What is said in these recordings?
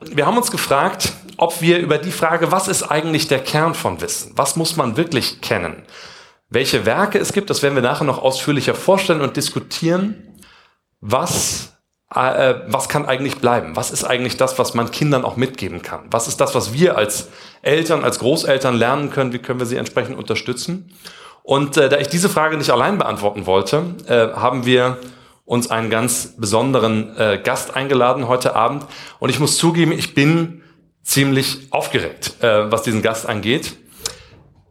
Wir haben uns gefragt, ob wir über die Frage, was ist eigentlich der Kern von Wissen? Was muss man wirklich kennen? Welche Werke es gibt, das werden wir nachher noch ausführlicher vorstellen und diskutieren. Was, äh, was kann eigentlich bleiben? Was ist eigentlich das, was man Kindern auch mitgeben kann? Was ist das, was wir als Eltern, als Großeltern lernen können? Wie können wir sie entsprechend unterstützen? Und äh, da ich diese Frage nicht allein beantworten wollte, äh, haben wir uns einen ganz besonderen äh, Gast eingeladen heute Abend. Und ich muss zugeben, ich bin ziemlich aufgeregt, äh, was diesen Gast angeht.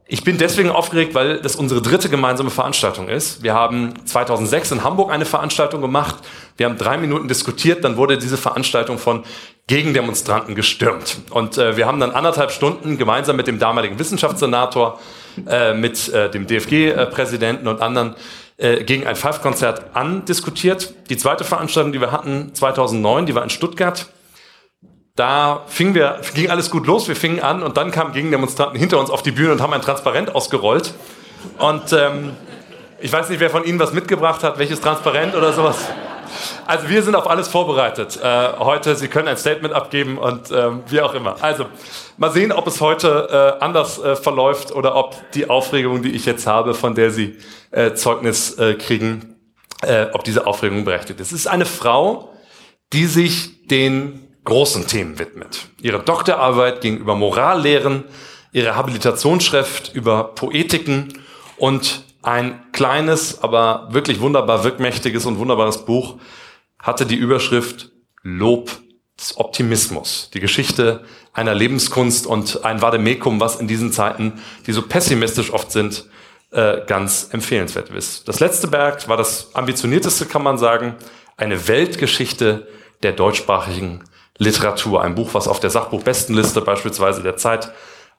Ich bin deswegen aufgeregt, weil das unsere dritte gemeinsame Veranstaltung ist. Wir haben 2006 in Hamburg eine Veranstaltung gemacht. Wir haben drei Minuten diskutiert, dann wurde diese Veranstaltung von Gegendemonstranten gestürmt. Und äh, wir haben dann anderthalb Stunden gemeinsam mit dem damaligen Wissenschaftssenator, äh, mit äh, dem DFG-Präsidenten und anderen äh, gegen ein Pfeifkonzert andiskutiert. Die zweite Veranstaltung, die wir hatten 2009, die war in Stuttgart. Da fingen wir, ging alles gut los, wir fingen an und dann kamen Gegendemonstranten hinter uns auf die Bühne und haben ein Transparent ausgerollt. Und ähm, ich weiß nicht, wer von Ihnen was mitgebracht hat, welches Transparent oder sowas. Also wir sind auf alles vorbereitet äh, heute. Sie können ein Statement abgeben und ähm, wie auch immer. Also mal sehen, ob es heute äh, anders äh, verläuft oder ob die Aufregung, die ich jetzt habe, von der Sie äh, Zeugnis äh, kriegen, äh, ob diese Aufregung berechtigt ist. Es ist eine Frau, die sich den großen Themen widmet. Ihre Doktorarbeit ging über Morallehren, ihre Habilitationsschrift über Poetiken und ein kleines, aber wirklich wunderbar wirkmächtiges und wunderbares Buch hatte die Überschrift Lob des Optimismus. Die Geschichte einer Lebenskunst und ein Vademekum, was in diesen Zeiten, die so pessimistisch oft sind, äh, ganz empfehlenswert ist. Das letzte Werk war das ambitionierteste, kann man sagen, eine Weltgeschichte der deutschsprachigen Literatur. Ein Buch, was auf der Sachbuchbestenliste beispielsweise der Zeit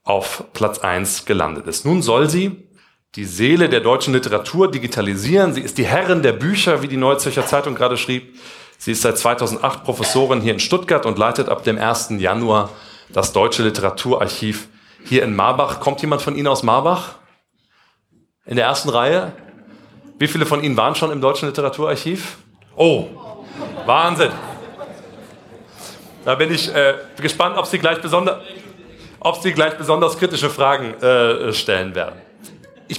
auf Platz eins gelandet ist. Nun soll sie die Seele der deutschen Literatur digitalisieren. Sie ist die Herrin der Bücher, wie die Neue Zürcher Zeitung gerade schrieb. Sie ist seit 2008 Professorin hier in Stuttgart und leitet ab dem 1. Januar das Deutsche Literaturarchiv hier in Marbach. Kommt jemand von Ihnen aus Marbach? In der ersten Reihe? Wie viele von Ihnen waren schon im Deutschen Literaturarchiv? Oh, Wahnsinn. Da bin ich äh, gespannt, ob Sie gleich, besonder, ob Sie gleich besonders kritische Fragen äh, stellen werden.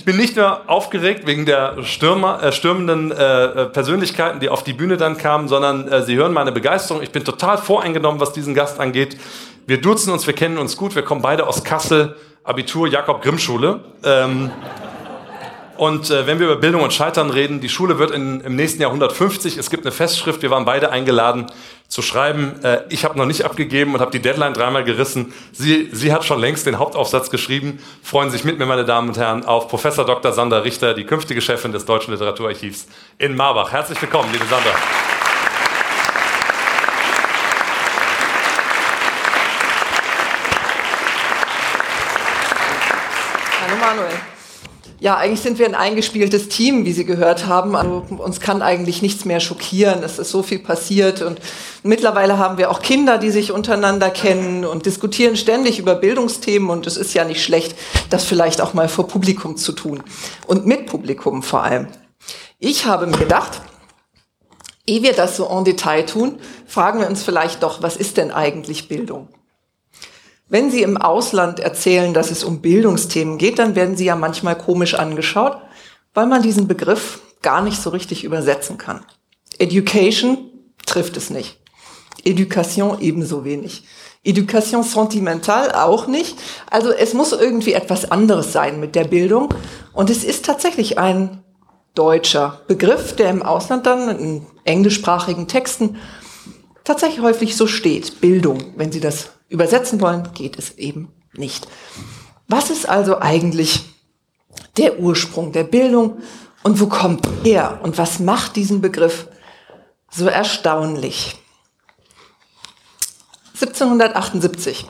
Ich bin nicht nur aufgeregt wegen der Stürmer, äh, stürmenden äh, Persönlichkeiten, die auf die Bühne dann kamen, sondern äh, Sie hören meine Begeisterung. Ich bin total voreingenommen, was diesen Gast angeht. Wir duzen uns, wir kennen uns gut, wir kommen beide aus Kassel, Abitur Jakob Grimm Schule. Ähm, und äh, wenn wir über Bildung und Scheitern reden, die Schule wird in, im nächsten Jahr 150. Es gibt eine Festschrift, wir waren beide eingeladen zu schreiben. Äh, ich habe noch nicht abgegeben und habe die Deadline dreimal gerissen. Sie, sie hat schon längst den Hauptaufsatz geschrieben. Freuen sich mit mir, meine Damen und Herren, auf Professor Dr. Sandra Richter, die künftige Chefin des Deutschen Literaturarchivs in Marbach. Herzlich willkommen, liebe Sandra. Hallo Manuel. Ja, eigentlich sind wir ein eingespieltes Team, wie Sie gehört haben. Also uns kann eigentlich nichts mehr schockieren. Es ist so viel passiert und mittlerweile haben wir auch Kinder, die sich untereinander kennen und diskutieren ständig über Bildungsthemen und es ist ja nicht schlecht, das vielleicht auch mal vor Publikum zu tun und mit Publikum vor allem. Ich habe mir gedacht, ehe wir das so en Detail tun, fragen wir uns vielleicht doch, was ist denn eigentlich Bildung? Wenn Sie im Ausland erzählen, dass es um Bildungsthemen geht, dann werden Sie ja manchmal komisch angeschaut, weil man diesen Begriff gar nicht so richtig übersetzen kann. Education trifft es nicht. Education ebenso wenig. Education sentimental auch nicht. Also es muss irgendwie etwas anderes sein mit der Bildung. Und es ist tatsächlich ein deutscher Begriff, der im Ausland dann in englischsprachigen Texten tatsächlich häufig so steht. Bildung, wenn Sie das übersetzen wollen, geht es eben nicht. Was ist also eigentlich der Ursprung der Bildung und wo kommt er und was macht diesen Begriff so erstaunlich? 1778,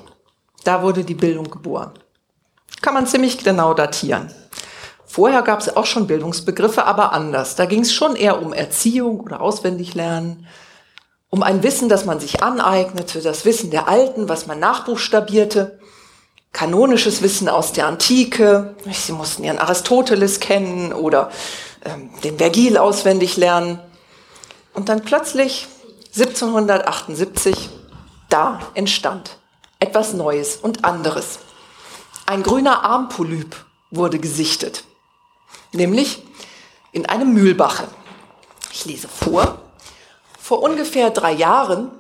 da wurde die Bildung geboren. Kann man ziemlich genau datieren. Vorher gab es auch schon Bildungsbegriffe, aber anders. Da ging es schon eher um Erziehung oder Auswendiglernen, um ein Wissen, das man sich aneignete, das Wissen der Alten, was man nachbuchstabierte, kanonisches Wissen aus der Antike. Sie mussten ihren Aristoteles kennen oder ähm, den Vergil auswendig lernen. Und dann plötzlich 1778 Da entstand etwas Neues und anderes. Ein grüner Armpolyp wurde gesichtet, nämlich in einem Mühlbache. Ich lese vor. Vor ungefähr drei Jahren,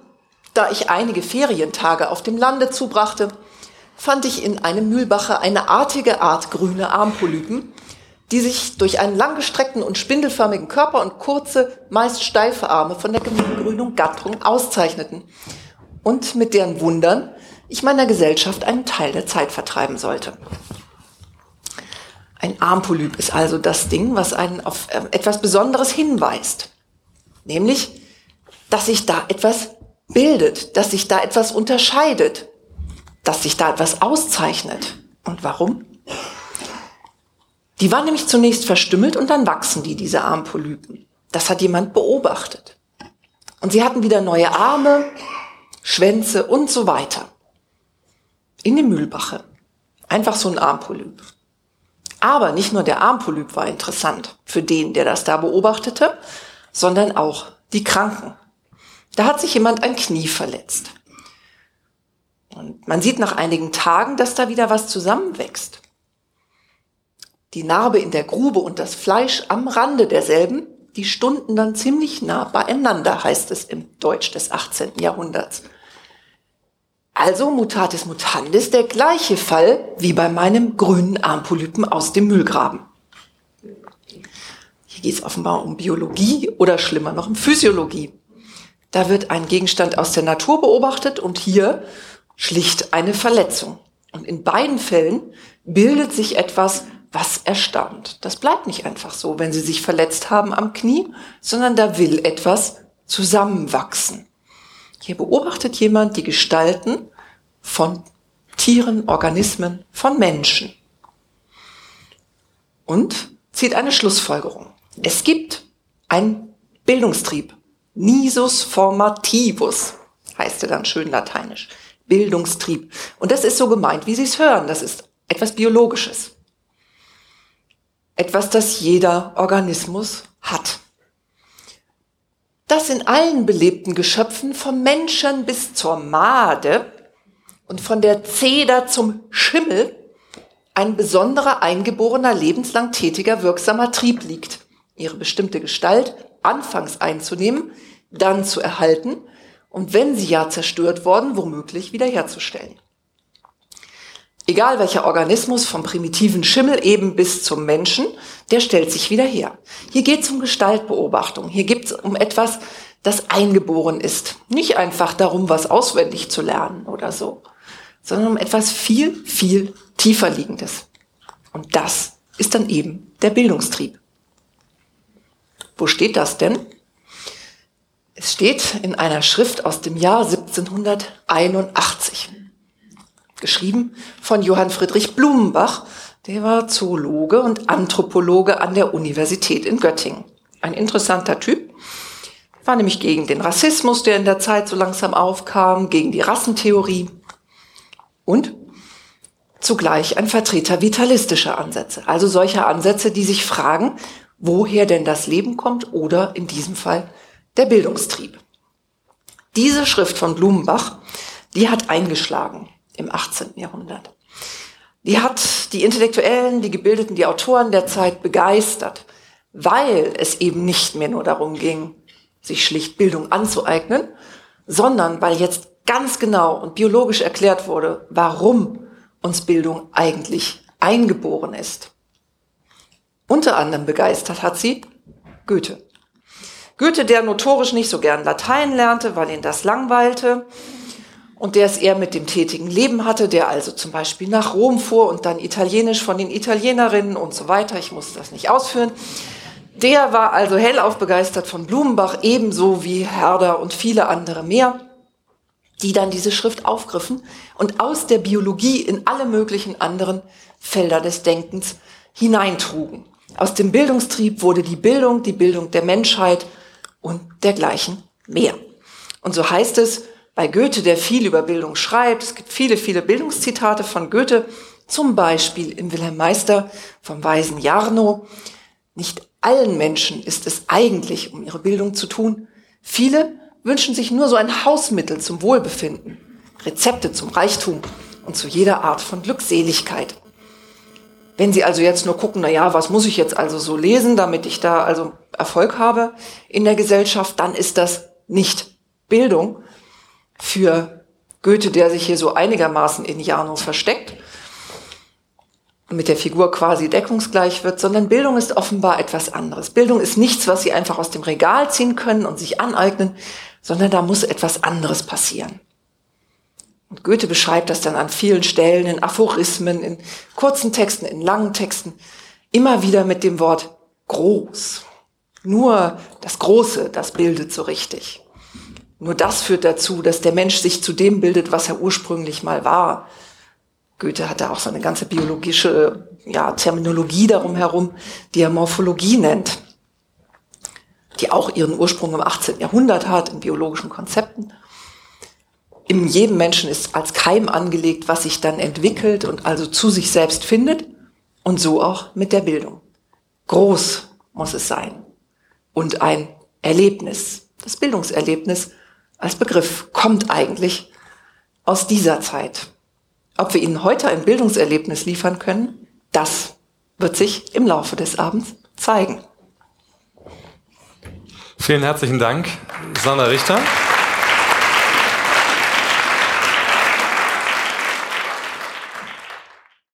da ich einige Ferientage auf dem Lande zubrachte, fand ich in einem Mühlbache eine artige Art grüne Armpolypen, die sich durch einen langgestreckten und spindelförmigen Körper und kurze, meist steife Arme von der Grünung Gattung auszeichneten und mit deren Wundern ich meiner Gesellschaft einen Teil der Zeit vertreiben sollte. Ein Armpolyp ist also das Ding, was einen auf ähm, etwas Besonderes hinweist. Nämlich, dass sich da etwas bildet, dass sich da etwas unterscheidet, dass sich da etwas auszeichnet. Und warum? Die waren nämlich zunächst verstümmelt und dann wachsen die, diese Armpolypen. Das hat jemand beobachtet. Und sie hatten wieder neue Arme, Schwänze und so weiter. In dem Mühlbache. Einfach so ein Armpolyp. Aber nicht nur der Armpolyp war interessant für den, der das da beobachtete, sondern auch die Kranken. Da hat sich jemand ein Knie verletzt. Und man sieht nach einigen Tagen, dass da wieder was zusammenwächst. Die Narbe in der Grube und das Fleisch am Rande derselben, die stunden dann ziemlich nah beieinander, heißt es im Deutsch des 18. Jahrhunderts. Also mutatis mutandis der gleiche Fall wie bei meinem grünen Armpolypen aus dem Müllgraben. Hier geht es offenbar um Biologie oder schlimmer noch um Physiologie. Da wird ein Gegenstand aus der Natur beobachtet und hier schlicht eine Verletzung. Und in beiden Fällen bildet sich etwas, was erstaunt. Das bleibt nicht einfach so, wenn Sie sich verletzt haben am Knie, sondern da will etwas zusammenwachsen. Hier beobachtet jemand die Gestalten von Tieren, Organismen, von Menschen und zieht eine Schlussfolgerung. Es gibt einen Bildungstrieb. Nisus formativus heißt er dann schön lateinisch. Bildungstrieb. Und das ist so gemeint, wie Sie es hören. Das ist etwas Biologisches. Etwas, das jeder Organismus hat dass in allen belebten Geschöpfen vom Menschen bis zur Made und von der Zeder zum Schimmel ein besonderer eingeborener, lebenslang tätiger, wirksamer Trieb liegt, ihre bestimmte Gestalt anfangs einzunehmen, dann zu erhalten und wenn sie ja zerstört worden, womöglich wiederherzustellen. Egal welcher Organismus, vom primitiven Schimmel eben bis zum Menschen, der stellt sich wieder her. Hier geht es um Gestaltbeobachtung. Hier geht es um etwas, das eingeboren ist. Nicht einfach darum, was auswendig zu lernen oder so, sondern um etwas viel, viel tiefer liegendes. Und das ist dann eben der Bildungstrieb. Wo steht das denn? Es steht in einer Schrift aus dem Jahr 1781 geschrieben von Johann Friedrich Blumenbach. Der war Zoologe und Anthropologe an der Universität in Göttingen. Ein interessanter Typ. War nämlich gegen den Rassismus, der in der Zeit so langsam aufkam, gegen die Rassentheorie und zugleich ein Vertreter vitalistischer Ansätze. Also solcher Ansätze, die sich fragen, woher denn das Leben kommt oder in diesem Fall der Bildungstrieb. Diese Schrift von Blumenbach, die hat eingeschlagen im 18. Jahrhundert. Die hat die Intellektuellen, die Gebildeten, die Autoren der Zeit begeistert, weil es eben nicht mehr nur darum ging, sich schlicht Bildung anzueignen, sondern weil jetzt ganz genau und biologisch erklärt wurde, warum uns Bildung eigentlich eingeboren ist. Unter anderem begeistert hat sie Goethe. Goethe, der notorisch nicht so gern Latein lernte, weil ihn das langweilte, und der es eher mit dem tätigen Leben hatte, der also zum Beispiel nach Rom fuhr und dann Italienisch von den Italienerinnen und so weiter, ich muss das nicht ausführen, der war also hellauf begeistert von Blumenbach, ebenso wie Herder und viele andere mehr, die dann diese Schrift aufgriffen und aus der Biologie in alle möglichen anderen Felder des Denkens hineintrugen. Aus dem Bildungstrieb wurde die Bildung, die Bildung der Menschheit und dergleichen mehr. Und so heißt es, bei Goethe, der viel über Bildung schreibt. Es gibt viele, viele Bildungszitate von Goethe, zum Beispiel in Wilhelm Meister vom weisen Jarno. Nicht allen Menschen ist es eigentlich um ihre Bildung zu tun. Viele wünschen sich nur so ein Hausmittel zum Wohlbefinden, Rezepte zum Reichtum und zu jeder Art von Glückseligkeit. Wenn Sie also jetzt nur gucken, na ja, was muss ich jetzt also so lesen, damit ich da also Erfolg habe in der Gesellschaft, dann ist das nicht Bildung für Goethe, der sich hier so einigermaßen in Jano versteckt und mit der Figur quasi deckungsgleich wird, sondern Bildung ist offenbar etwas anderes. Bildung ist nichts, was Sie einfach aus dem Regal ziehen können und sich aneignen, sondern da muss etwas anderes passieren. Und Goethe beschreibt das dann an vielen Stellen in Aphorismen, in kurzen Texten, in langen Texten, immer wieder mit dem Wort groß. Nur das Große, das bildet so richtig. Nur das führt dazu, dass der Mensch sich zu dem bildet, was er ursprünglich mal war. Goethe hatte auch so eine ganze biologische ja, Terminologie darum herum, die er Morphologie nennt, die auch ihren Ursprung im 18. Jahrhundert hat, in biologischen Konzepten in jedem Menschen ist als Keim angelegt, was sich dann entwickelt und also zu sich selbst findet und so auch mit der Bildung. Groß muss es sein und ein Erlebnis. Das Bildungserlebnis als Begriff kommt eigentlich aus dieser Zeit. Ob wir Ihnen heute ein Bildungserlebnis liefern können, das wird sich im Laufe des Abends zeigen. Vielen herzlichen Dank, Sandra Richter.